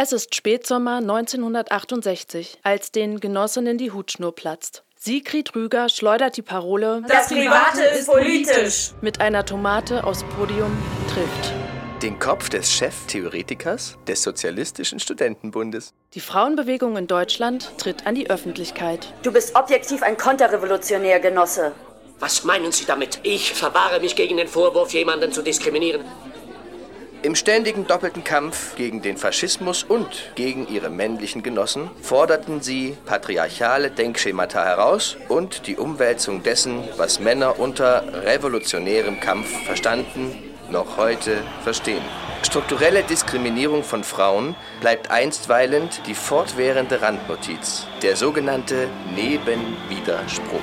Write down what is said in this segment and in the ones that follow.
Es ist Spätsommer 1968, als den Genossinnen die Hutschnur platzt. Sigrid Rüger schleudert die Parole Das Private ist politisch. mit einer Tomate aufs Podium trifft. Den Kopf des Cheftheoretikers des Sozialistischen Studentenbundes. Die Frauenbewegung in Deutschland tritt an die Öffentlichkeit. Du bist objektiv ein Konterrevolutionär, Genosse. Was meinen Sie damit? Ich verwahre mich gegen den Vorwurf, jemanden zu diskriminieren. Im ständigen doppelten Kampf gegen den Faschismus und gegen ihre männlichen Genossen forderten sie patriarchale Denkschemata heraus und die Umwälzung dessen, was Männer unter revolutionärem Kampf verstanden, noch heute verstehen. Strukturelle Diskriminierung von Frauen bleibt einstweilen die fortwährende Randnotiz, der sogenannte Nebenwiderspruch.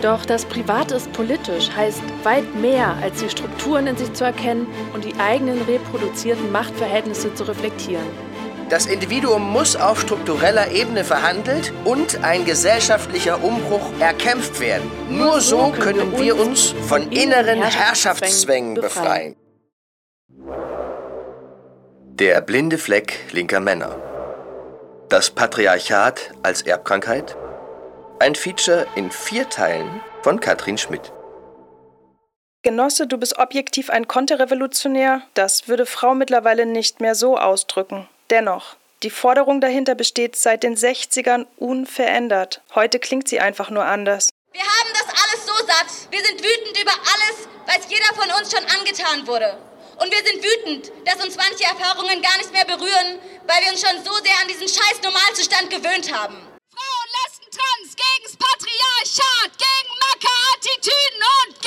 Doch das Private ist politisch, heißt weit mehr, als die Strukturen in sich zu erkennen und die eigenen reproduzierten Machtverhältnisse zu reflektieren. Das Individuum muss auf struktureller Ebene verhandelt und ein gesellschaftlicher Umbruch erkämpft werden. Nur so können wir uns von inneren Herrschaftszwängen befreien. Der blinde Fleck linker Männer. Das Patriarchat als Erbkrankheit. Ein Feature in vier Teilen von Katrin Schmidt. Genosse, du bist objektiv ein Konterrevolutionär, das würde Frau mittlerweile nicht mehr so ausdrücken. Dennoch, die Forderung dahinter besteht seit den 60ern unverändert. Heute klingt sie einfach nur anders. Wir haben das alles so satt. Wir sind wütend über alles, was jeder von uns schon angetan wurde. Und wir sind wütend, dass uns manche Erfahrungen gar nicht mehr berühren, weil wir uns schon so sehr an diesen scheiß Normalzustand gewöhnt haben. Frauen, Lesben, Trans, gegen's Patriarchat, gegen Macker-Attitüden und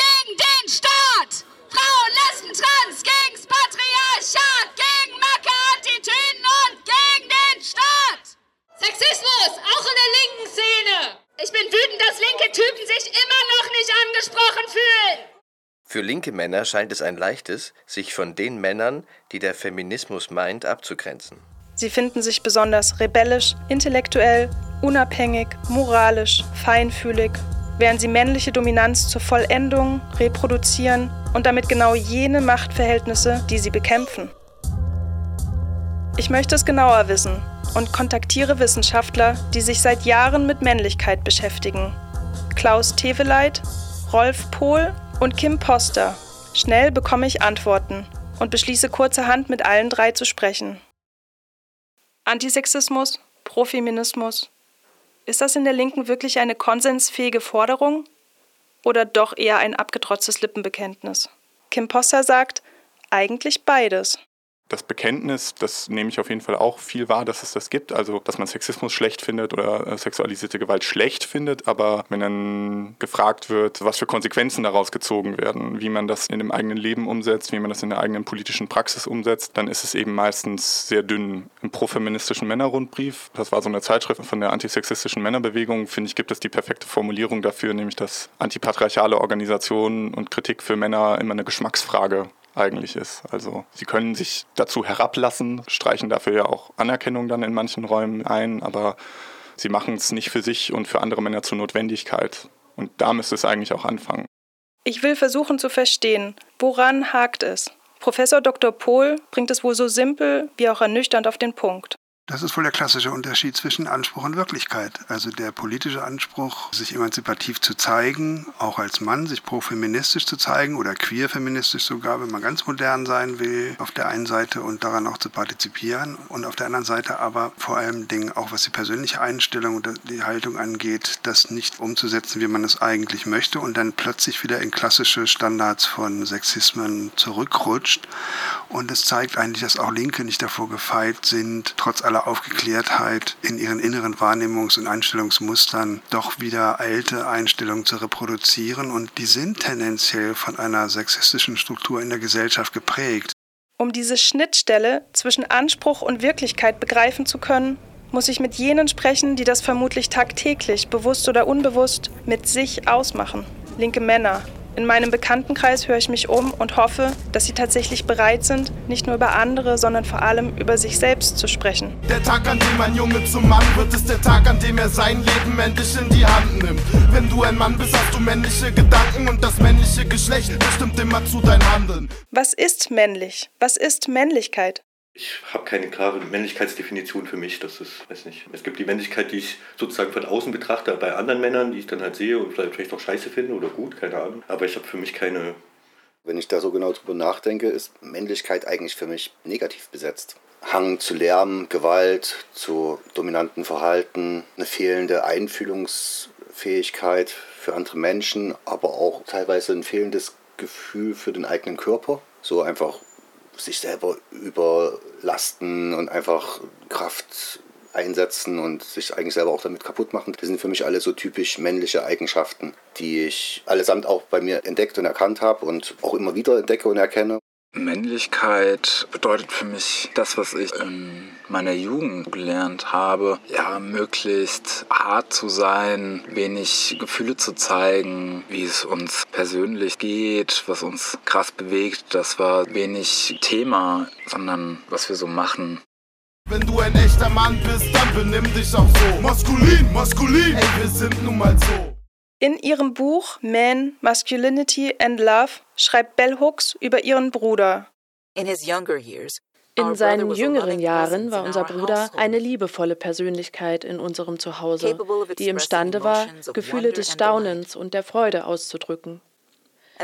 Für linke Männer scheint es ein leichtes, sich von den Männern, die der Feminismus meint, abzugrenzen. Sie finden sich besonders rebellisch, intellektuell, unabhängig, moralisch, feinfühlig, während sie männliche Dominanz zur Vollendung reproduzieren und damit genau jene Machtverhältnisse, die sie bekämpfen. Ich möchte es genauer wissen und kontaktiere Wissenschaftler, die sich seit Jahren mit Männlichkeit beschäftigen. Klaus Teveleit, Rolf Pohl und Kim Poster. Schnell bekomme ich Antworten und beschließe kurzerhand mit allen drei zu sprechen. Antisexismus, Profeminismus. Ist das in der Linken wirklich eine konsensfähige Forderung oder doch eher ein abgetrotztes Lippenbekenntnis? Kim Poster sagt, eigentlich beides. Das Bekenntnis, das nehme ich auf jeden Fall auch viel wahr, dass es das gibt. Also, dass man Sexismus schlecht findet oder äh, sexualisierte Gewalt schlecht findet. Aber wenn dann gefragt wird, was für Konsequenzen daraus gezogen werden, wie man das in dem eigenen Leben umsetzt, wie man das in der eigenen politischen Praxis umsetzt, dann ist es eben meistens sehr dünn. Im profeministischen Männerrundbrief, das war so eine Zeitschrift von der antisexistischen Männerbewegung, finde ich, gibt es die perfekte Formulierung dafür, nämlich dass antipatriarchale Organisationen und Kritik für Männer immer eine Geschmacksfrage eigentlich ist. Also sie können sich dazu herablassen, streichen dafür ja auch Anerkennung dann in manchen Räumen ein, aber sie machen es nicht für sich und für andere Männer zur Notwendigkeit. Und da müsste es eigentlich auch anfangen. Ich will versuchen zu verstehen, woran hakt es? Professor Dr. Pohl bringt es wohl so simpel wie auch ernüchternd auf den Punkt. Das ist wohl der klassische Unterschied zwischen Anspruch und Wirklichkeit. Also der politische Anspruch, sich emanzipativ zu zeigen, auch als Mann, sich profeministisch zu zeigen oder queerfeministisch sogar, wenn man ganz modern sein will, auf der einen Seite und daran auch zu partizipieren und auf der anderen Seite aber vor allem Dingen auch was die persönliche Einstellung und die Haltung angeht, das nicht umzusetzen, wie man es eigentlich möchte und dann plötzlich wieder in klassische Standards von Sexismen zurückrutscht. Und es zeigt eigentlich, dass auch Linke nicht davor gefeit sind, trotz aller Aufgeklärtheit in ihren inneren Wahrnehmungs- und Einstellungsmustern doch wieder alte Einstellungen zu reproduzieren und die sind tendenziell von einer sexistischen Struktur in der Gesellschaft geprägt. Um diese Schnittstelle zwischen Anspruch und Wirklichkeit begreifen zu können, muss ich mit jenen sprechen, die das vermutlich tagtäglich, bewusst oder unbewusst, mit sich ausmachen. Linke Männer, In meinem Bekanntenkreis höre ich mich um und hoffe, dass sie tatsächlich bereit sind, nicht nur über andere, sondern vor allem über sich selbst zu sprechen. Der Tag, an dem ein Junge zum Mann wird, ist der Tag, an dem er sein Leben endlich in die Hand nimmt. Wenn du ein Mann bist, hast du männliche Gedanken und das männliche Geschlecht bestimmt immer zu dein Handeln. Was ist männlich? Was ist Männlichkeit? Ich habe keine klare Männlichkeitsdefinition für mich. Das ist, weiß nicht. Es gibt die Männlichkeit, die ich sozusagen von außen betrachte, bei anderen Männern, die ich dann halt sehe und vielleicht, vielleicht auch scheiße finde oder gut, keine Ahnung. Aber ich habe für mich keine. Wenn ich da so genau drüber nachdenke, ist Männlichkeit eigentlich für mich negativ besetzt. Hang zu Lärm, Gewalt, zu dominanten Verhalten, eine fehlende Einfühlungsfähigkeit für andere Menschen, aber auch teilweise ein fehlendes Gefühl für den eigenen Körper. So einfach sich selber überlasten und einfach Kraft einsetzen und sich eigentlich selber auch damit kaputt machen. Das sind für mich alle so typisch männliche Eigenschaften, die ich allesamt auch bei mir entdeckt und erkannt habe und auch immer wieder entdecke und erkenne. Männlichkeit bedeutet für mich das, was ich in meiner Jugend gelernt habe, ja, möglichst hart zu sein, wenig Gefühle zu zeigen, wie es uns persönlich geht, was uns krass bewegt. Das war wenig Thema, sondern was wir so machen. Wenn du ein echter Mann bist, dann benimm dich auch so. Maskulin, maskulin, ey, wir sind nun mal so. In ihrem Buch Man, Masculinity and Love schreibt Bell Hooks über ihren Bruder. In seinen jüngeren Jahren war unser Bruder eine liebevolle Persönlichkeit in unserem Zuhause, die imstande war, Gefühle des Staunens und der Freude auszudrücken.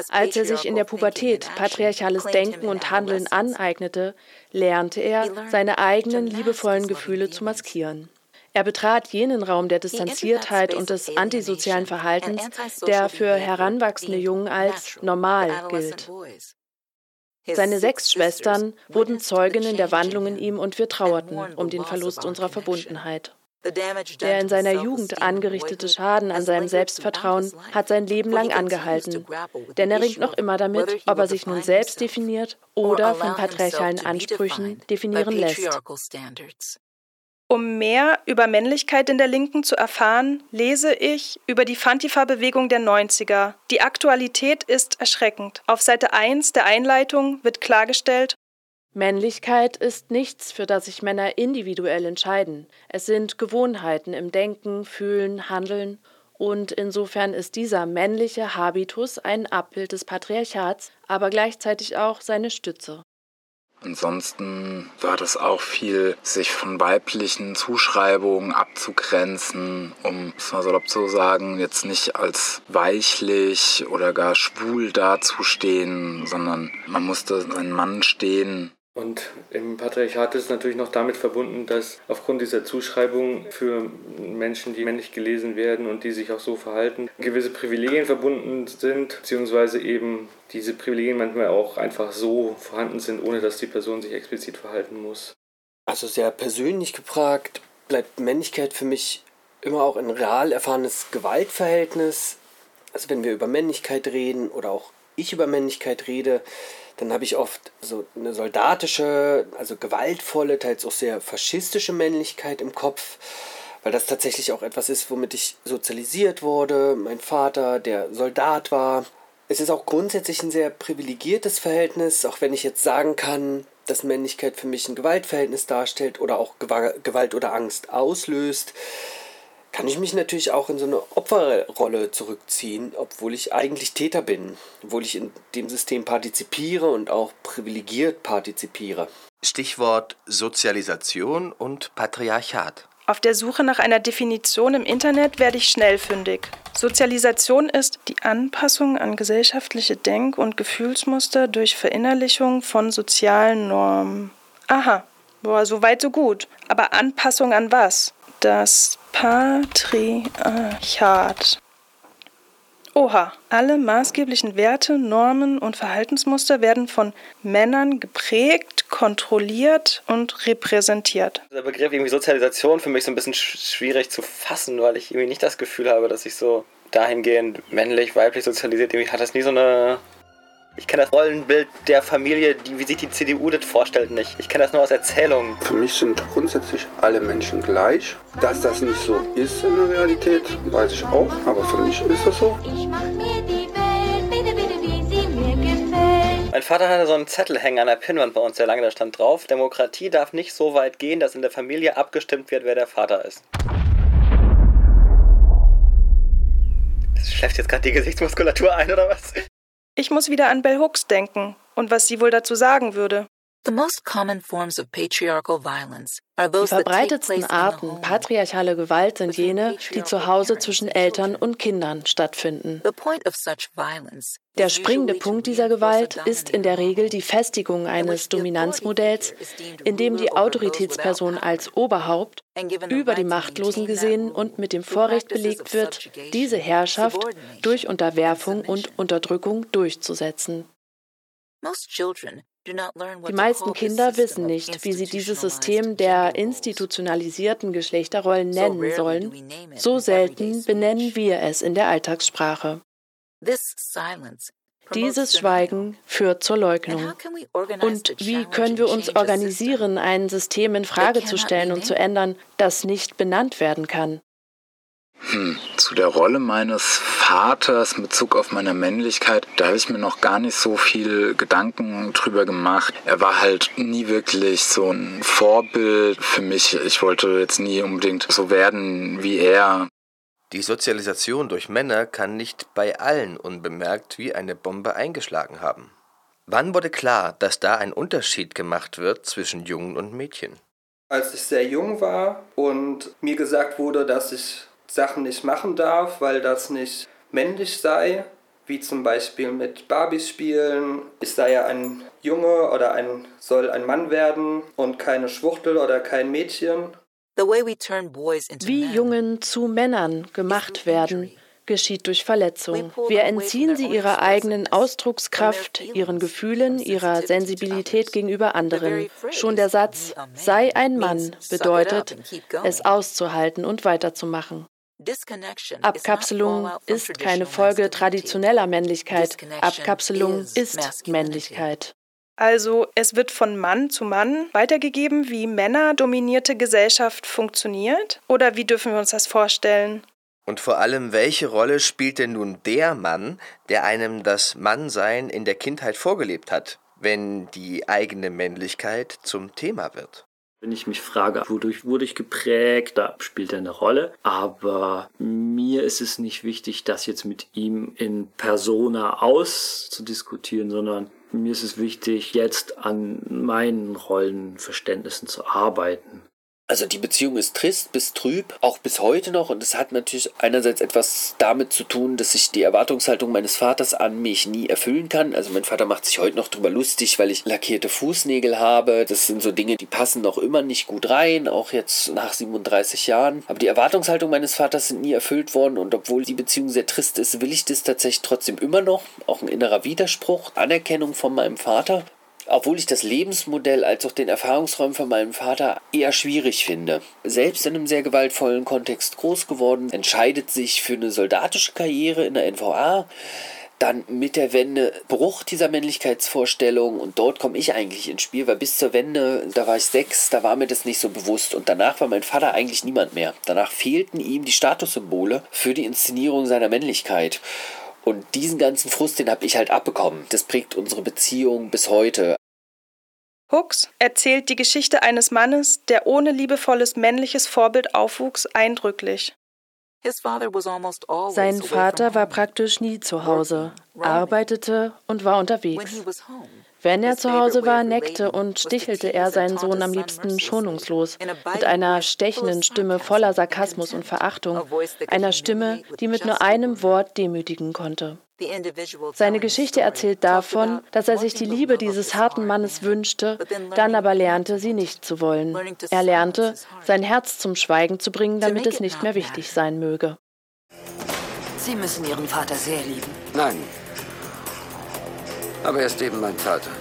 Als er sich in der Pubertät patriarchales Denken und Handeln aneignete, lernte er, seine eigenen liebevollen Gefühle zu maskieren. Er betrat jenen Raum der Distanziertheit und des antisozialen Verhaltens, der für heranwachsende Jungen als normal gilt. Seine sechs Schwestern wurden Zeuginnen der Wandlung in ihm und wir trauerten um den Verlust unserer Verbundenheit. Der in seiner Jugend angerichtete Schaden an seinem Selbstvertrauen hat sein Leben lang angehalten, denn er ringt noch immer damit, ob er sich nun selbst definiert oder von patriarchalen Ansprüchen definieren lässt. Um mehr über Männlichkeit in der Linken zu erfahren, lese ich über die Fantifa-Bewegung der 90er. Die Aktualität ist erschreckend. Auf Seite 1 der Einleitung wird klargestellt, Männlichkeit ist nichts, für das sich Männer individuell entscheiden. Es sind Gewohnheiten im Denken, Fühlen, Handeln. Und insofern ist dieser männliche Habitus ein Abbild des Patriarchats, aber gleichzeitig auch seine Stütze. Ansonsten war das auch viel, sich von weiblichen Zuschreibungen abzugrenzen, um es mal salopp zu sagen, jetzt nicht als weichlich oder gar schwul dazustehen, sondern man musste einen Mann stehen, und im Patriarchat ist es natürlich noch damit verbunden, dass aufgrund dieser Zuschreibung für Menschen, die männlich gelesen werden und die sich auch so verhalten, gewisse Privilegien verbunden sind, beziehungsweise eben diese Privilegien manchmal auch einfach so vorhanden sind, ohne dass die Person sich explizit verhalten muss. Also sehr persönlich gefragt, bleibt Männlichkeit für mich immer auch ein real erfahrenes Gewaltverhältnis. Also wenn wir über Männlichkeit reden oder auch ich über Männlichkeit rede, dann habe ich oft so eine soldatische, also gewaltvolle, teils auch sehr faschistische Männlichkeit im Kopf, weil das tatsächlich auch etwas ist, womit ich sozialisiert wurde. Mein Vater, der Soldat war. Es ist auch grundsätzlich ein sehr privilegiertes Verhältnis, auch wenn ich jetzt sagen kann, dass Männlichkeit für mich ein Gewaltverhältnis darstellt oder auch Gewalt oder Angst auslöst kann ich mich natürlich auch in so eine Opferrolle zurückziehen, obwohl ich eigentlich Täter bin, obwohl ich in dem System partizipiere und auch privilegiert partizipiere. Stichwort Sozialisation und Patriarchat. Auf der Suche nach einer Definition im Internet werde ich schnell fündig. Sozialisation ist die Anpassung an gesellschaftliche Denk- und Gefühlsmuster durch Verinnerlichung von sozialen Normen. Aha, boah, so weit so gut. Aber Anpassung an was? Das Patriarchat. Oha, alle maßgeblichen Werte, Normen und Verhaltensmuster werden von Männern geprägt, kontrolliert und repräsentiert. Der Begriff irgendwie Sozialisation für mich so ein bisschen schwierig zu fassen, weil ich irgendwie nicht das Gefühl habe, dass ich so dahingehend männlich, weiblich sozialisiert, irgendwie hat das nie so eine ich kenne das Rollenbild der Familie, die, wie sich die CDU das vorstellt, nicht. Ich kenne das nur aus Erzählungen. Für mich sind grundsätzlich alle Menschen gleich. Dass das nicht so ist in der Realität, weiß ich auch, aber für mich ist das so. Ich mach mir die Welt, bitte, bitte. Mein Vater hatte so einen Zettel hängen an der Pinnwand bei uns sehr lange, da stand drauf, Demokratie darf nicht so weit gehen, dass in der Familie abgestimmt wird, wer der Vater ist. Das schläft jetzt gerade die Gesichtsmuskulatur ein, oder was? Ich muss wieder an Bell Hooks denken und was sie wohl dazu sagen würde. Die verbreitetsten Arten patriarchaler Gewalt sind jene, die zu Hause zwischen Eltern und Kindern stattfinden. Der springende Punkt dieser Gewalt ist in der Regel die Festigung eines Dominanzmodells, in dem die Autoritätsperson als Oberhaupt über die Machtlosen gesehen und mit dem Vorrecht belegt wird, diese Herrschaft durch Unterwerfung und Unterdrückung durchzusetzen. Die meisten Kinder wissen nicht, wie sie dieses System der institutionalisierten Geschlechterrollen nennen sollen. So selten benennen wir es in der Alltagssprache. Dieses Schweigen führt zur Leugnung. Und wie können wir uns organisieren, ein System in Frage zu stellen und zu ändern, das nicht benannt werden kann? Hm, zu der Rolle meines Vaters in Bezug auf meine Männlichkeit, da habe ich mir noch gar nicht so viel Gedanken drüber gemacht. Er war halt nie wirklich so ein Vorbild für mich. Ich wollte jetzt nie unbedingt so werden wie er. Die Sozialisation durch Männer kann nicht bei allen unbemerkt wie eine Bombe eingeschlagen haben. Wann wurde klar, dass da ein Unterschied gemacht wird zwischen Jungen und Mädchen? Als ich sehr jung war und mir gesagt wurde, dass ich Sachen nicht machen darf, weil das nicht männlich sei, wie zum Beispiel mit Barbies spielen. Ich sei ja ein Junge oder ein soll ein Mann werden und keine Schwuchtel oder kein Mädchen. Wie Jungen zu Männern gemacht werden, geschieht durch Verletzung. Wir entziehen sie ihrer eigenen Ausdruckskraft, ihren Gefühlen, ihrer Sensibilität gegenüber anderen. Schon der Satz sei ein Mann bedeutet, es auszuhalten und weiterzumachen. Abkapselung ist keine Folge traditioneller Männlichkeit. Abkapselung ist Männlichkeit. Also es wird von Mann zu Mann weitergegeben, wie männerdominierte Gesellschaft funktioniert? Oder wie dürfen wir uns das vorstellen? Und vor allem, welche Rolle spielt denn nun der Mann, der einem das Mannsein in der Kindheit vorgelebt hat, wenn die eigene Männlichkeit zum Thema wird? Wenn ich mich frage, wodurch wurde ich geprägt, da spielt er eine Rolle. Aber mir ist es nicht wichtig, das jetzt mit ihm in persona auszudiskutieren, sondern mir ist es wichtig, jetzt an meinen Rollenverständnissen zu arbeiten. Also die Beziehung ist trist bis trüb, auch bis heute noch. Und es hat natürlich einerseits etwas damit zu tun, dass ich die Erwartungshaltung meines Vaters an mich nie erfüllen kann. Also mein Vater macht sich heute noch drüber lustig, weil ich lackierte Fußnägel habe. Das sind so Dinge, die passen noch immer nicht gut rein, auch jetzt nach 37 Jahren. Aber die Erwartungshaltung meines Vaters sind nie erfüllt worden. Und obwohl die Beziehung sehr trist ist, will ich das tatsächlich trotzdem immer noch. Auch ein innerer Widerspruch, Anerkennung von meinem Vater obwohl ich das Lebensmodell als auch den Erfahrungsräumen von meinem Vater eher schwierig finde. Selbst in einem sehr gewaltvollen Kontext groß geworden, entscheidet sich für eine soldatische Karriere in der NVA. Dann mit der Wende Bruch dieser Männlichkeitsvorstellung und dort komme ich eigentlich ins Spiel, weil bis zur Wende, da war ich sechs, da war mir das nicht so bewusst und danach war mein Vater eigentlich niemand mehr. Danach fehlten ihm die Statussymbole für die Inszenierung seiner Männlichkeit. Und diesen ganzen Frust, den habe ich halt abbekommen. Das prägt unsere Beziehung bis heute. Hooks erzählt die Geschichte eines Mannes, der ohne liebevolles männliches Vorbild aufwuchs, eindrücklich. Sein Vater war praktisch nie zu Hause, arbeitete und war unterwegs. Wenn er zu Hause war, neckte und stichelte er seinen Sohn am liebsten schonungslos, mit einer stechenden Stimme voller Sarkasmus und Verachtung, einer Stimme, die mit nur einem Wort demütigen konnte. Seine Geschichte erzählt davon, dass er sich die Liebe dieses harten Mannes wünschte, dann aber lernte, sie nicht zu wollen. Er lernte, sein Herz zum Schweigen zu bringen, damit es nicht mehr wichtig sein möge. Sie müssen Ihren Vater sehr lieben. Nein, aber er ist eben mein Vater.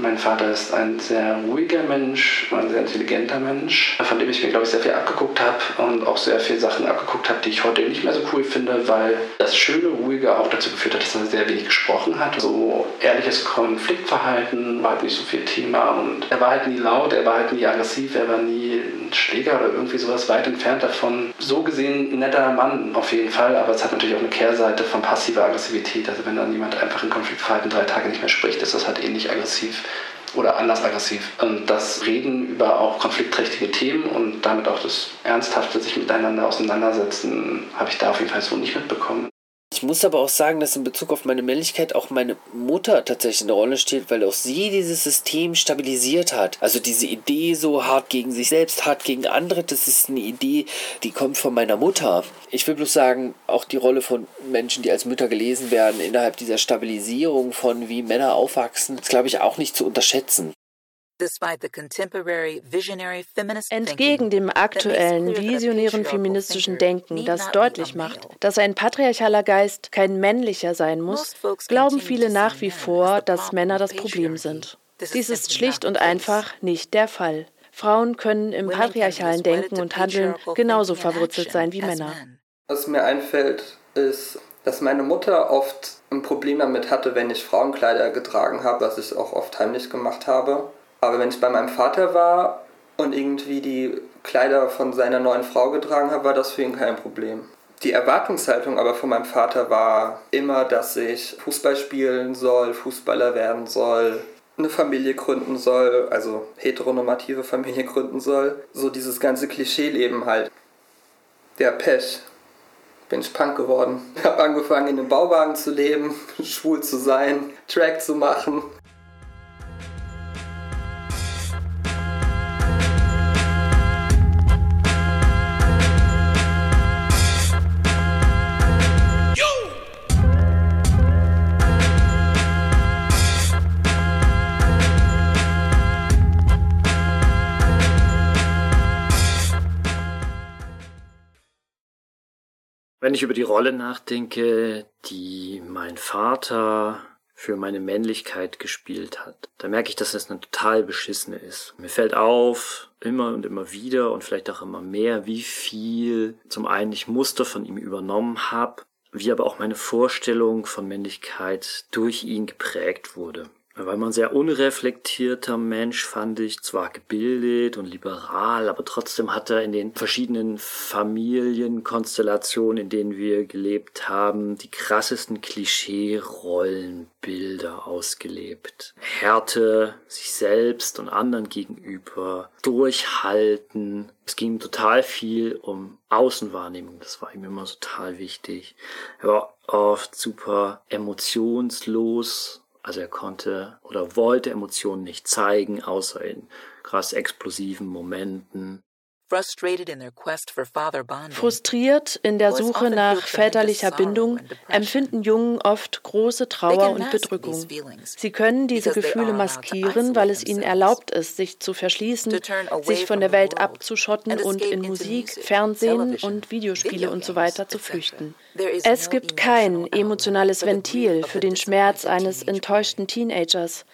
Mein Vater ist ein sehr ruhiger Mensch, ein sehr intelligenter Mensch, von dem ich mir, glaube ich, sehr viel abgeguckt habe und auch sehr viele Sachen abgeguckt habe, die ich heute nicht mehr so cool finde, weil das schöne, ruhige auch dazu geführt hat, dass er sehr wenig gesprochen hat. So ehrliches Konfliktverhalten war halt nicht so viel Thema und er war halt nie laut, er war halt nie aggressiv, er war nie ein Schläger oder irgendwie sowas weit entfernt davon. So gesehen ein netter Mann auf jeden Fall, aber es hat natürlich auch eine Kehrseite von passiver Aggressivität. Also wenn dann jemand einfach in Konfliktverhalten drei Tage nicht mehr spricht, ist das halt ähnlich aggressiv oder anders aggressiv. Und das Reden über auch konfliktträchtige Themen und damit auch das ernsthafte sich miteinander auseinandersetzen, habe ich da auf jeden Fall so nicht mitbekommen. Ich muss aber auch sagen, dass in Bezug auf meine Männlichkeit auch meine Mutter tatsächlich eine Rolle spielt, weil auch sie dieses System stabilisiert hat. Also diese Idee so hart gegen sich selbst, hart gegen andere, das ist eine Idee, die kommt von meiner Mutter. Ich will bloß sagen, auch die Rolle von Menschen, die als Mütter gelesen werden, innerhalb dieser Stabilisierung von wie Männer aufwachsen, ist, glaube ich, auch nicht zu unterschätzen. Entgegen dem aktuellen visionären feministischen Denken, das deutlich macht, dass ein patriarchaler Geist kein männlicher sein muss, glauben viele nach wie vor, dass Männer das Problem sind. Dies ist schlicht und einfach nicht der Fall. Frauen können im patriarchalen Denken und Handeln genauso verwurzelt sein wie Männer. Was mir einfällt, ist, dass meine Mutter oft ein Problem damit hatte, wenn ich Frauenkleider getragen habe, was ich auch oft heimlich gemacht habe. Aber wenn ich bei meinem Vater war und irgendwie die Kleider von seiner neuen Frau getragen habe, war das für ihn kein Problem. Die Erwartungshaltung aber von meinem Vater war immer, dass ich Fußball spielen soll, Fußballer werden soll, eine Familie gründen soll, also heteronormative Familie gründen soll. So dieses ganze Klischeeleben halt. Der Pech. Bin ich Punk geworden. Hab angefangen in einem Bauwagen zu leben, schwul zu sein, Track zu machen, Wenn ich über die Rolle nachdenke, die mein Vater für meine Männlichkeit gespielt hat, da merke ich, dass das eine total beschissene ist. Mir fällt auf, immer und immer wieder und vielleicht auch immer mehr, wie viel zum einen ich Muster von ihm übernommen habe, wie aber auch meine Vorstellung von Männlichkeit durch ihn geprägt wurde. Er war immer ein sehr unreflektierter Mensch, fand ich, zwar gebildet und liberal, aber trotzdem hat er in den verschiedenen Familienkonstellationen, in denen wir gelebt haben, die krassesten Klischee-Rollenbilder ausgelebt. Härte sich selbst und anderen gegenüber, durchhalten. Es ging total viel um Außenwahrnehmung, das war ihm immer total wichtig. Er war oft super emotionslos, also er konnte oder wollte Emotionen nicht zeigen, außer in krass explosiven Momenten. Frustriert in der Suche nach väterlicher Bindung empfinden Jungen oft große Trauer und Bedrückung. Sie können diese Gefühle maskieren, weil es ihnen erlaubt ist, sich zu verschließen, sich von der Welt abzuschotten und in Musik, Fernsehen und Videospiele usw. So zu flüchten. Es gibt kein emotionales Ventil für den Schmerz eines enttäuschten Teenagers.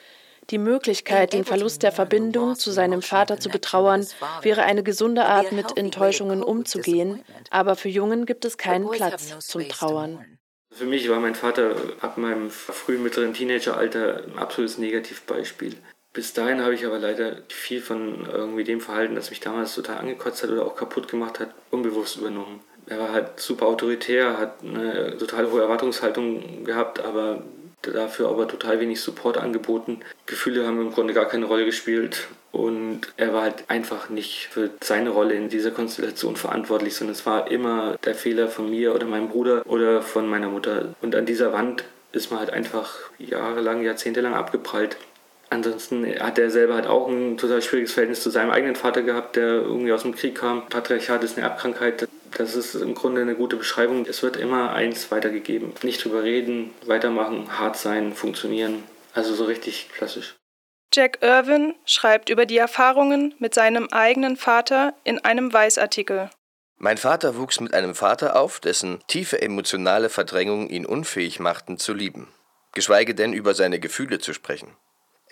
Die Möglichkeit, den Verlust der Verbindung zu seinem Vater zu betrauern, wäre eine gesunde Art, mit Enttäuschungen umzugehen, aber für Jungen gibt es keinen Platz zum Trauern. Für mich war mein Vater ab meinem frühen mittleren Teenageralter ein absolutes Negativbeispiel. Bis dahin habe ich aber leider viel von irgendwie dem Verhalten, das mich damals total angekotzt hat oder auch kaputt gemacht hat, unbewusst übernommen. Er war halt super autoritär, hat eine total hohe Erwartungshaltung gehabt, aber dafür aber total wenig Support angeboten. Gefühle haben im Grunde gar keine Rolle gespielt und er war halt einfach nicht für seine Rolle in dieser Konstellation verantwortlich, sondern es war immer der Fehler von mir oder meinem Bruder oder von meiner Mutter. Und an dieser Wand ist man halt einfach jahrelang, jahrzehntelang abgeprallt. Ansonsten hat er selber halt auch ein total schwieriges Verhältnis zu seinem eigenen Vater gehabt, der irgendwie aus dem Krieg kam. Patriarchat ist eine Erbkrankheit. Das ist im Grunde eine gute Beschreibung. Es wird immer eins weitergegeben. Nicht drüber reden, weitermachen, hart sein, funktionieren. Also so richtig klassisch. Jack Irwin schreibt über die Erfahrungen mit seinem eigenen Vater in einem Weißartikel. Mein Vater wuchs mit einem Vater auf, dessen tiefe emotionale Verdrängung ihn unfähig machten zu lieben, geschweige denn über seine Gefühle zu sprechen.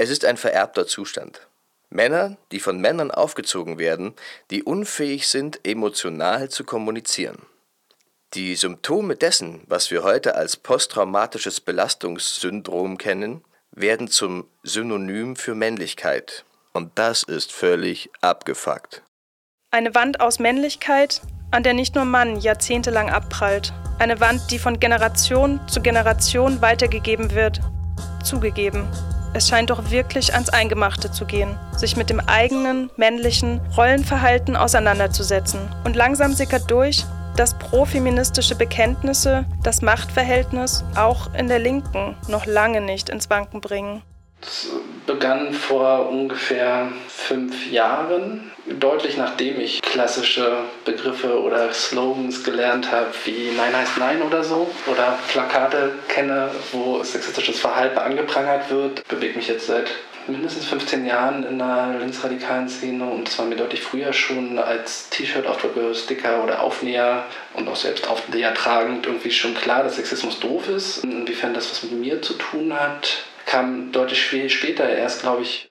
Es ist ein vererbter Zustand. Männer, die von Männern aufgezogen werden, die unfähig sind, emotional zu kommunizieren. Die Symptome dessen, was wir heute als posttraumatisches Belastungssyndrom kennen, werden zum Synonym für Männlichkeit. Und das ist völlig abgefuckt. Eine Wand aus Männlichkeit, an der nicht nur Mann jahrzehntelang abprallt. Eine Wand, die von Generation zu Generation weitergegeben wird. Zugegeben. Es scheint doch wirklich ans Eingemachte zu gehen, sich mit dem eigenen männlichen Rollenverhalten auseinanderzusetzen. Und langsam sickert durch, dass profeministische Bekenntnisse das Machtverhältnis auch in der Linken noch lange nicht ins Wanken bringen. Das begann vor ungefähr fünf Jahren, deutlich nachdem ich klassische Begriffe oder Slogans gelernt habe, wie Nein heißt Nein oder so, oder Plakate kenne, wo sexistisches Verhalten angeprangert wird, bewege mich jetzt seit mindestens 15 Jahren in der linksradikalen Szene und es war mir deutlich früher schon als T-Shirt-Aufdrucke, Sticker oder Aufnäher und auch selbst Aufnäher tragend irgendwie schon klar, dass Sexismus doof ist. Inwiefern das was mit mir zu tun hat, kam deutlich viel später erst, glaube ich.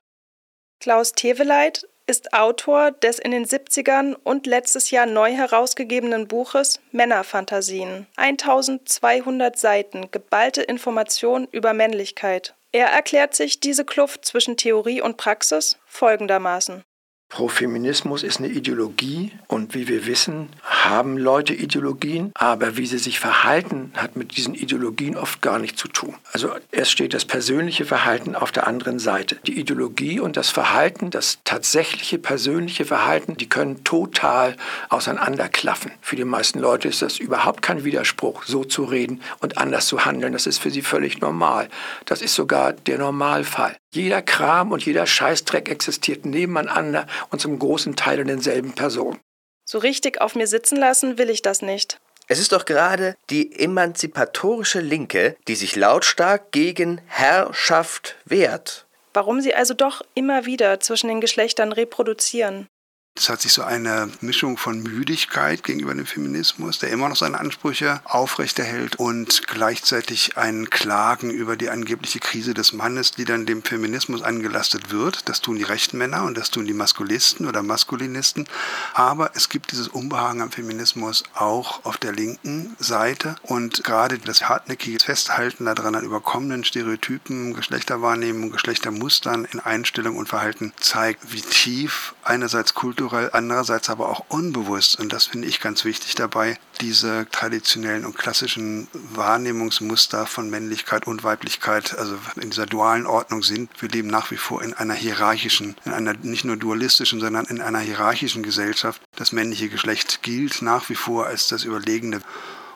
Klaus Teveleit ist Autor des in den 70ern und letztes Jahr neu herausgegebenen Buches Männerfantasien. 1200 Seiten geballte Information über Männlichkeit. Er erklärt sich diese Kluft zwischen Theorie und Praxis folgendermaßen. Profeminismus ist eine Ideologie und wie wir wissen, haben Leute Ideologien, aber wie sie sich verhalten, hat mit diesen Ideologien oft gar nichts zu tun. Also es steht das persönliche Verhalten auf der anderen Seite. Die Ideologie und das Verhalten, das tatsächliche persönliche Verhalten, die können total auseinanderklaffen. Für die meisten Leute ist das überhaupt kein Widerspruch, so zu reden und anders zu handeln. Das ist für sie völlig normal. Das ist sogar der Normalfall. Jeder Kram und jeder Scheißdreck existiert nebeneinander und zum großen Teil in denselben Personen. So richtig auf mir sitzen lassen will ich das nicht. Es ist doch gerade die emanzipatorische Linke, die sich lautstark gegen Herrschaft wehrt. Warum sie also doch immer wieder zwischen den Geschlechtern reproduzieren. Es hat sich so eine Mischung von Müdigkeit gegenüber dem Feminismus, der immer noch seine Ansprüche aufrechterhält und gleichzeitig ein Klagen über die angebliche Krise des Mannes, die dann dem Feminismus angelastet wird. Das tun die rechten Männer und das tun die Maskulisten oder Maskulinisten. Aber es gibt dieses Unbehagen am Feminismus auch auf der linken Seite und gerade das hartnäckige Festhalten daran an überkommenen Stereotypen, Geschlechterwahrnehmung, Geschlechtermustern in Einstellung und Verhalten zeigt, wie tief einerseits Kultur kulturell, andererseits aber auch unbewusst, und das finde ich ganz wichtig dabei, diese traditionellen und klassischen Wahrnehmungsmuster von Männlichkeit und Weiblichkeit, also in dieser dualen Ordnung sind. Wir leben nach wie vor in einer hierarchischen, in einer nicht nur dualistischen, sondern in einer hierarchischen Gesellschaft. Das männliche Geschlecht gilt nach wie vor als das Überlegene.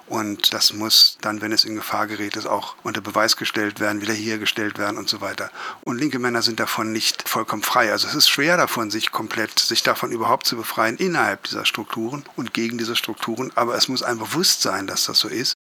Und das muss dann, wenn es in Gefahr gerät, ist auch unter Beweis gestellt werden, wiederhergestellt werden und so weiter. Und linke Männer sind davon nicht vollkommen frei. Also es ist schwer davon, sich komplett, sich davon überhaupt zu befreien innerhalb dieser Strukturen und gegen diese Strukturen. Aber es muss ein Bewusstsein, dass das so ist.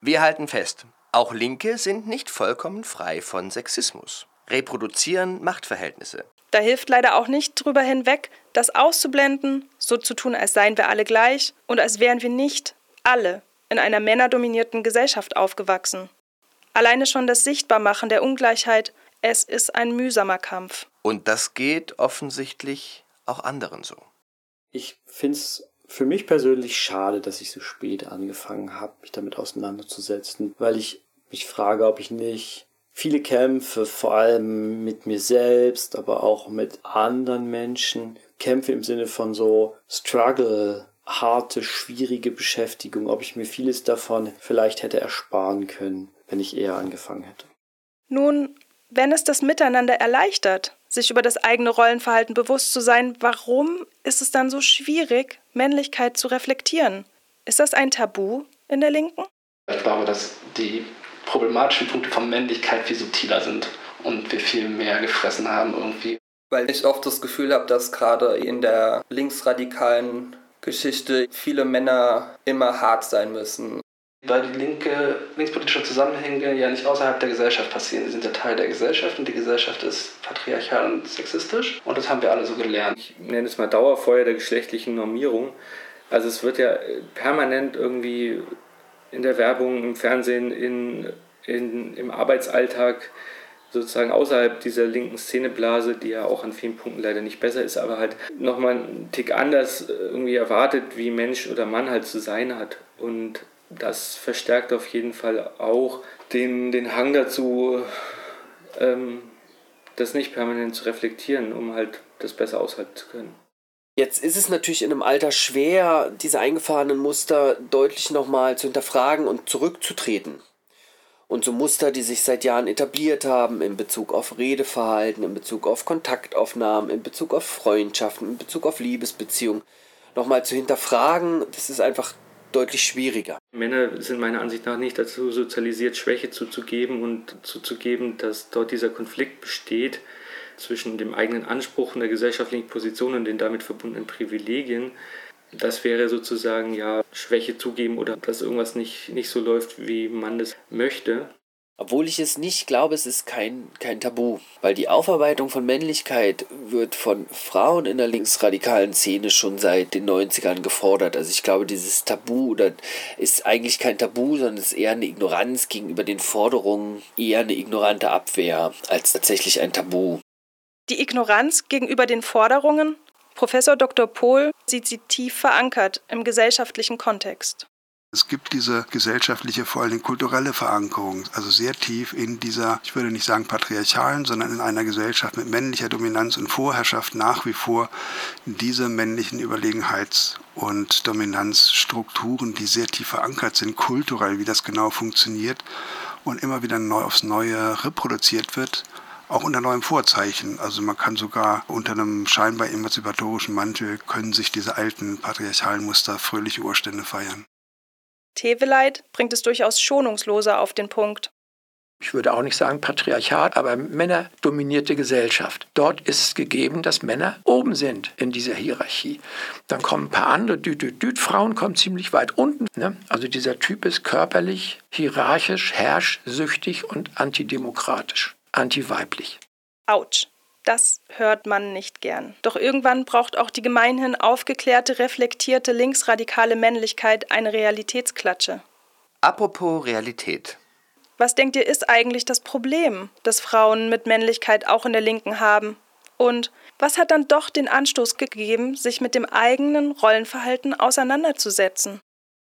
Wir halten fest, auch Linke sind nicht vollkommen frei von Sexismus. Reproduzieren Machtverhältnisse. Da hilft leider auch nicht drüber hinweg, das auszublenden, so zu tun, als seien wir alle gleich und als wären wir nicht alle in einer männerdominierten Gesellschaft aufgewachsen. Alleine schon das Sichtbarmachen der Ungleichheit, es ist ein mühsamer Kampf. Und das geht offensichtlich auch anderen so. Ich finde es für mich persönlich schade, dass ich so spät angefangen habe, mich damit auseinanderzusetzen, weil ich mich frage, ob ich nicht viele Kämpfe, vor allem mit mir selbst, aber auch mit anderen Menschen, Kämpfe im Sinne von so Struggle harte, schwierige Beschäftigung, ob ich mir vieles davon vielleicht hätte ersparen können, wenn ich eher angefangen hätte. Nun, wenn es das Miteinander erleichtert, sich über das eigene Rollenverhalten bewusst zu sein, warum ist es dann so schwierig, Männlichkeit zu reflektieren? Ist das ein Tabu in der Linken? Ich glaube, dass die problematischen Punkte von Männlichkeit viel subtiler sind und wir viel mehr gefressen haben irgendwie. Weil ich oft das Gefühl habe, dass gerade in der linksradikalen Geschichte viele Männer immer hart sein müssen. Weil die linke, linkspolitische Zusammenhänge ja nicht außerhalb der Gesellschaft passieren. Sie sind ja Teil der Gesellschaft und die Gesellschaft ist patriarchal und sexistisch und das haben wir alle so gelernt. Ich nenne es mal Dauerfeuer der geschlechtlichen Normierung. Also es wird ja permanent irgendwie in der Werbung, im Fernsehen, in, in, im Arbeitsalltag sozusagen außerhalb dieser linken Szeneblase, die ja auch an vielen Punkten leider nicht besser ist, aber halt nochmal einen Tick anders äh, irgendwie erwartet, wie Mensch oder Mann halt zu sein hat. Und das verstärkt auf jeden Fall auch den, den Hang dazu, ähm, das nicht permanent zu reflektieren, um halt das besser aushalten zu können. Jetzt ist es natürlich in einem Alter schwer, diese eingefahrenen Muster deutlich nochmal zu hinterfragen und zurückzutreten. Und so Muster, die sich seit Jahren etabliert haben in Bezug auf Redeverhalten, in Bezug auf Kontaktaufnahmen, in Bezug auf Freundschaften, in Bezug auf Liebesbeziehungen, nochmal zu hinterfragen, das ist einfach deutlich schwieriger. Männer sind meiner Ansicht nach nicht dazu sozialisiert, Schwäche zuzugeben und zuzugeben, dass dort dieser Konflikt besteht zwischen dem eigenen Anspruch und der gesellschaftlichen Position und den damit verbundenen Privilegien. Das wäre sozusagen ja Schwäche zugeben oder dass irgendwas nicht, nicht so läuft, wie man das möchte. Obwohl ich es nicht glaube, es ist kein, kein Tabu. Weil die Aufarbeitung von Männlichkeit wird von Frauen in der linksradikalen Szene schon seit den 90ern gefordert. Also ich glaube, dieses Tabu oder ist eigentlich kein Tabu, sondern ist eher eine Ignoranz gegenüber den Forderungen, eher eine ignorante Abwehr als tatsächlich ein Tabu. Die Ignoranz gegenüber den Forderungen? Professor Dr. Pohl sieht sie tief verankert im gesellschaftlichen Kontext. Es gibt diese gesellschaftliche, vor allem kulturelle Verankerung, also sehr tief in dieser, ich würde nicht sagen patriarchalen, sondern in einer Gesellschaft mit männlicher Dominanz und Vorherrschaft nach wie vor diese männlichen Überlegenheits- und Dominanzstrukturen, die sehr tief verankert sind, kulturell, wie das genau funktioniert und immer wieder neu aufs Neue reproduziert wird, auch unter neuem Vorzeichen. Also man kann sogar unter einem scheinbar emanzipatorischen Mantel können sich diese alten patriarchalen Muster fröhliche Urstände feiern. Teveleit bringt es durchaus schonungsloser auf den Punkt. Ich würde auch nicht sagen Patriarchat, aber männerdominierte Gesellschaft. Dort ist es gegeben, dass Männer oben sind in dieser Hierarchie. Dann kommen ein paar andere, düt, düt, düt, Frauen kommen ziemlich weit unten. Ne? Also dieser Typ ist körperlich, hierarchisch, herrschsüchtig und antidemokratisch, antiweiblich. Autsch. Das hört man nicht gern. Doch irgendwann braucht auch die gemeinhin aufgeklärte, reflektierte linksradikale Männlichkeit eine Realitätsklatsche. Apropos Realität. Was denkt ihr ist eigentlich das Problem, das Frauen mit Männlichkeit auch in der Linken haben? Und was hat dann doch den Anstoß gegeben, sich mit dem eigenen Rollenverhalten auseinanderzusetzen?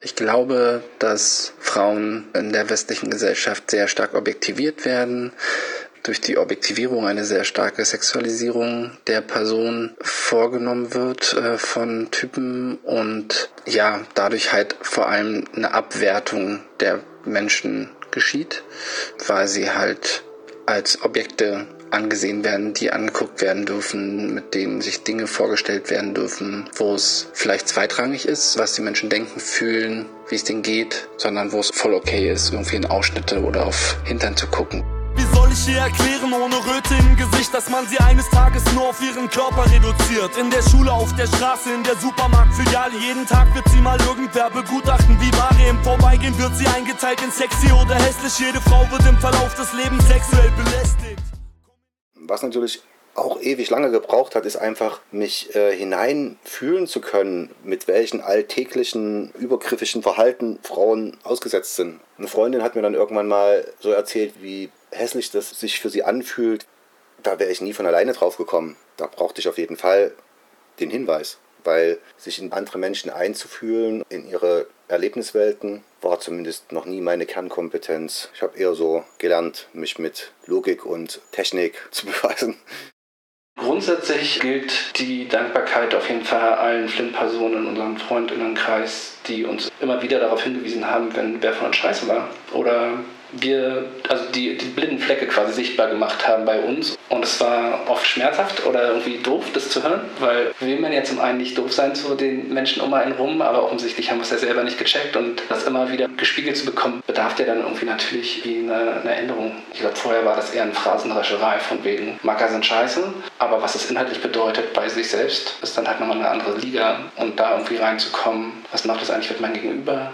Ich glaube, dass Frauen in der westlichen Gesellschaft sehr stark objektiviert werden, durch die Objektivierung eine sehr starke Sexualisierung der Person vorgenommen wird äh, von Typen und ja, dadurch halt vor allem eine Abwertung der Menschen geschieht, weil sie halt als Objekte angesehen werden, die angeguckt werden dürfen, mit denen sich Dinge vorgestellt werden dürfen, wo es vielleicht zweitrangig ist, was die Menschen denken, fühlen, wie es denen geht, sondern wo es voll okay ist, irgendwie in Ausschnitte oder auf Hintern zu gucken. Ich ihr erklären ohne Röte im Gesicht, dass man sie eines Tages nur auf ihren Körper reduziert? In der Schule, auf der Straße, in der Supermarktfiliale, jeden Tag wird sie mal irgendwer begutachten. Wie Ware im Vorbeigehen wird sie eingeteilt in sexy oder hässlich. Jede Frau wird im Verlauf des Lebens sexuell belästigt. Was natürlich auch ewig lange gebraucht hat, ist einfach, mich äh, hineinfühlen zu können, mit welchen alltäglichen, übergriffischen Verhalten Frauen ausgesetzt sind. Eine Freundin hat mir dann irgendwann mal so erzählt, wie hässlich das sich für sie anfühlt. Da wäre ich nie von alleine drauf gekommen. Da brauchte ich auf jeden Fall den Hinweis, weil sich in andere Menschen einzufühlen, in ihre Erlebniswelten, war zumindest noch nie meine Kernkompetenz. Ich habe eher so gelernt, mich mit Logik und Technik zu beweisen. Grundsätzlich gilt die Dankbarkeit auf jeden Fall allen Flint-Personen in unserem Freundinnenkreis, die uns immer wieder darauf hingewiesen haben, wenn wer von uns scheiße war oder wir also die, die blinden Flecke quasi sichtbar gemacht haben bei uns. Und es war oft schmerzhaft oder irgendwie doof, das zu hören, weil will man ja zum einen nicht doof sein zu den Menschen um einen rum, aber offensichtlich haben wir es ja selber nicht gecheckt und das immer wieder gespiegelt zu bekommen, bedarf ja dann irgendwie natürlich wie eine, eine Änderung. Ich glaube, vorher war das eher eine Phrasenrescherei von wegen, Macker sind scheiße, aber was es inhaltlich bedeutet bei sich selbst, ist dann halt nochmal eine andere Liga und da irgendwie reinzukommen, was macht das eigentlich mit meinem Gegenüber?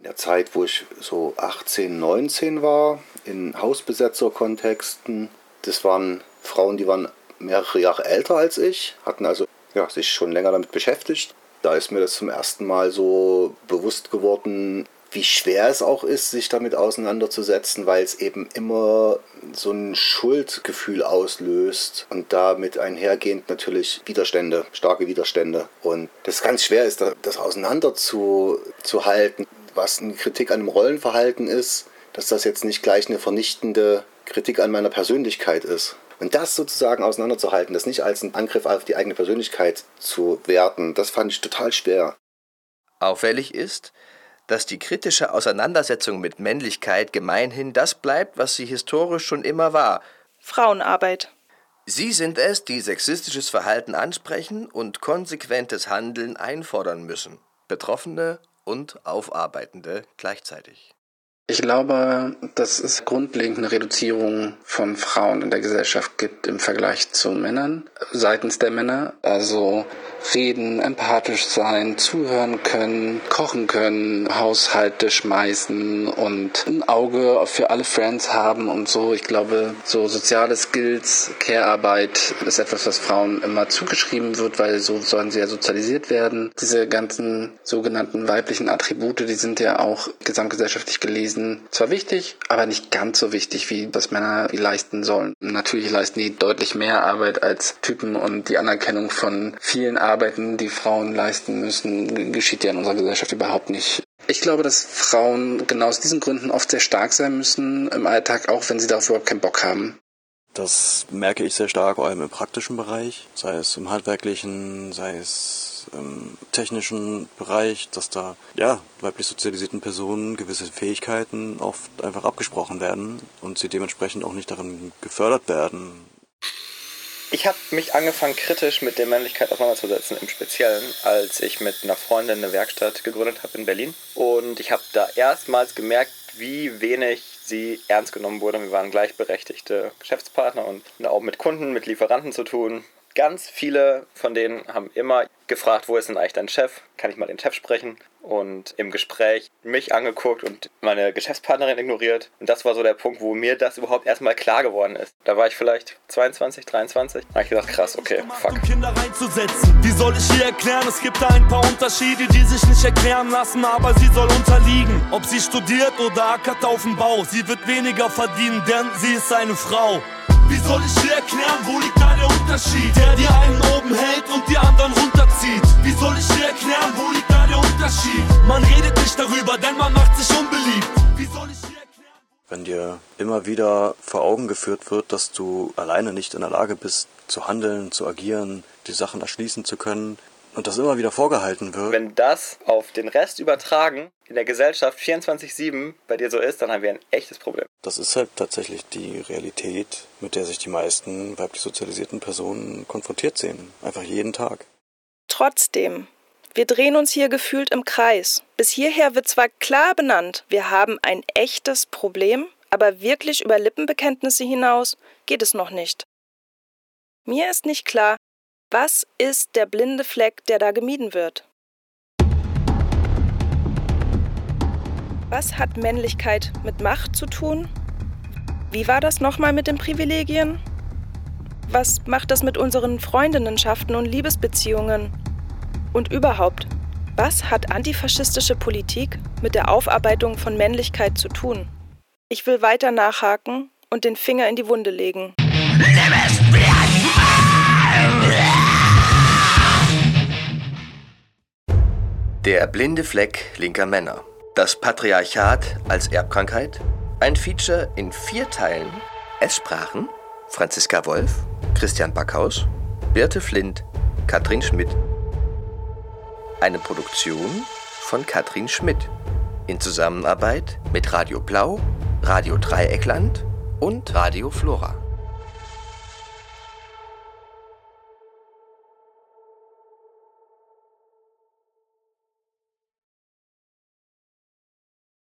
In der Zeit, wo ich so 18, 19 war, in Hausbesetzerkontexten. Das waren Frauen, die waren mehrere Jahre älter als ich, hatten also ja, sich schon länger damit beschäftigt. Da ist mir das zum ersten Mal so bewusst geworden, wie schwer es auch ist, sich damit auseinanderzusetzen, weil es eben immer so ein Schuldgefühl auslöst und damit einhergehend natürlich Widerstände, starke Widerstände. Und das ganz schwer ist, das auseinanderzuhalten was eine Kritik an dem Rollenverhalten ist, dass das jetzt nicht gleich eine vernichtende Kritik an meiner Persönlichkeit ist. Und das sozusagen auseinanderzuhalten, das nicht als einen Angriff auf die eigene Persönlichkeit zu werten, das fand ich total schwer. Auffällig ist, dass die kritische Auseinandersetzung mit Männlichkeit gemeinhin das bleibt, was sie historisch schon immer war. Frauenarbeit. Sie sind es, die sexistisches Verhalten ansprechen und konsequentes Handeln einfordern müssen. Betroffene und Aufarbeitende gleichzeitig. Ich glaube, dass es grundlegend eine Reduzierung von Frauen in der Gesellschaft gibt im Vergleich zu Männern, seitens der Männer. Also reden, empathisch sein, zuhören können, kochen können, Haushalte schmeißen und ein Auge für alle Friends haben und so. Ich glaube, so soziale Skills, Care-Arbeit ist etwas, was Frauen immer zugeschrieben wird, weil so sollen sie ja sozialisiert werden. Diese ganzen sogenannten weiblichen Attribute, die sind ja auch gesamtgesellschaftlich gelesen zwar wichtig, aber nicht ganz so wichtig, wie was Männer leisten sollen. Natürlich leisten die deutlich mehr Arbeit als Typen und die Anerkennung von vielen Arbeiten Arbeiten, die Frauen leisten müssen, geschieht ja in unserer Gesellschaft überhaupt nicht. Ich glaube, dass Frauen genau aus diesen Gründen oft sehr stark sein müssen im Alltag, auch wenn sie darauf überhaupt keinen Bock haben. Das merke ich sehr stark, vor allem im praktischen Bereich, sei es im handwerklichen, sei es im technischen Bereich, dass da ja weiblich sozialisierten Personen gewisse Fähigkeiten oft einfach abgesprochen werden und sie dementsprechend auch nicht darin gefördert werden, ich habe mich angefangen, kritisch mit der Männlichkeit auseinanderzusetzen, im Speziellen, als ich mit einer Freundin eine Werkstatt gegründet habe in Berlin. Und ich habe da erstmals gemerkt, wie wenig sie ernst genommen wurde. Wir waren gleichberechtigte Geschäftspartner und auch mit Kunden, mit Lieferanten zu tun. Ganz viele von denen haben immer gefragt, wo ist denn eigentlich dein Chef? Kann ich mal den Chef sprechen? Und im Gespräch mich angeguckt und meine Geschäftspartnerin ignoriert. Und das war so der Punkt, wo mir das überhaupt erstmal klar geworden ist. Da war ich vielleicht 22, 23. Da habe ich gedacht, krass, okay, fuck. Kinder reinzusetzen. Wie soll ich hier erklären? Es gibt da ein paar Unterschiede, die sich nicht erklären lassen, aber sie soll unterliegen. Ob sie studiert oder ackert auf dem Bau, sie wird weniger verdienen, denn sie ist eine Frau. Wie soll ich dir erklären, wo liegt da der Unterschied? Der die einen oben hält und die anderen runterzieht. Wie soll ich dir erklären, wo liegt da der Unterschied? Man redet nicht darüber, denn man macht sich unbeliebt. Wie soll ich dir erklären? Wenn dir immer wieder vor Augen geführt wird, dass du alleine nicht in der Lage bist, zu handeln, zu agieren, die Sachen erschließen zu können, und das immer wieder vorgehalten wird. Wenn das auf den Rest übertragen in der Gesellschaft 24-7 bei dir so ist, dann haben wir ein echtes Problem. Das ist halt tatsächlich die Realität, mit der sich die meisten weiblich sozialisierten Personen konfrontiert sehen. Einfach jeden Tag. Trotzdem, wir drehen uns hier gefühlt im Kreis. Bis hierher wird zwar klar benannt, wir haben ein echtes Problem, aber wirklich über Lippenbekenntnisse hinaus geht es noch nicht. Mir ist nicht klar, was ist der blinde Fleck, der da gemieden wird? Was hat Männlichkeit mit Macht zu tun? Wie war das nochmal mit den Privilegien? Was macht das mit unseren Freundinnenschaften und Liebesbeziehungen? Und überhaupt, was hat antifaschistische Politik mit der Aufarbeitung von Männlichkeit zu tun? Ich will weiter nachhaken und den Finger in die Wunde legen. Der blinde Fleck linker Männer. Das Patriarchat als Erbkrankheit. Ein Feature in vier Teilen. Es sprachen Franziska Wolf, Christian Backhaus, Birte Flint, Katrin Schmidt. Eine Produktion von Katrin Schmidt in Zusammenarbeit mit Radio Blau, Radio Dreieckland und Radio Flora.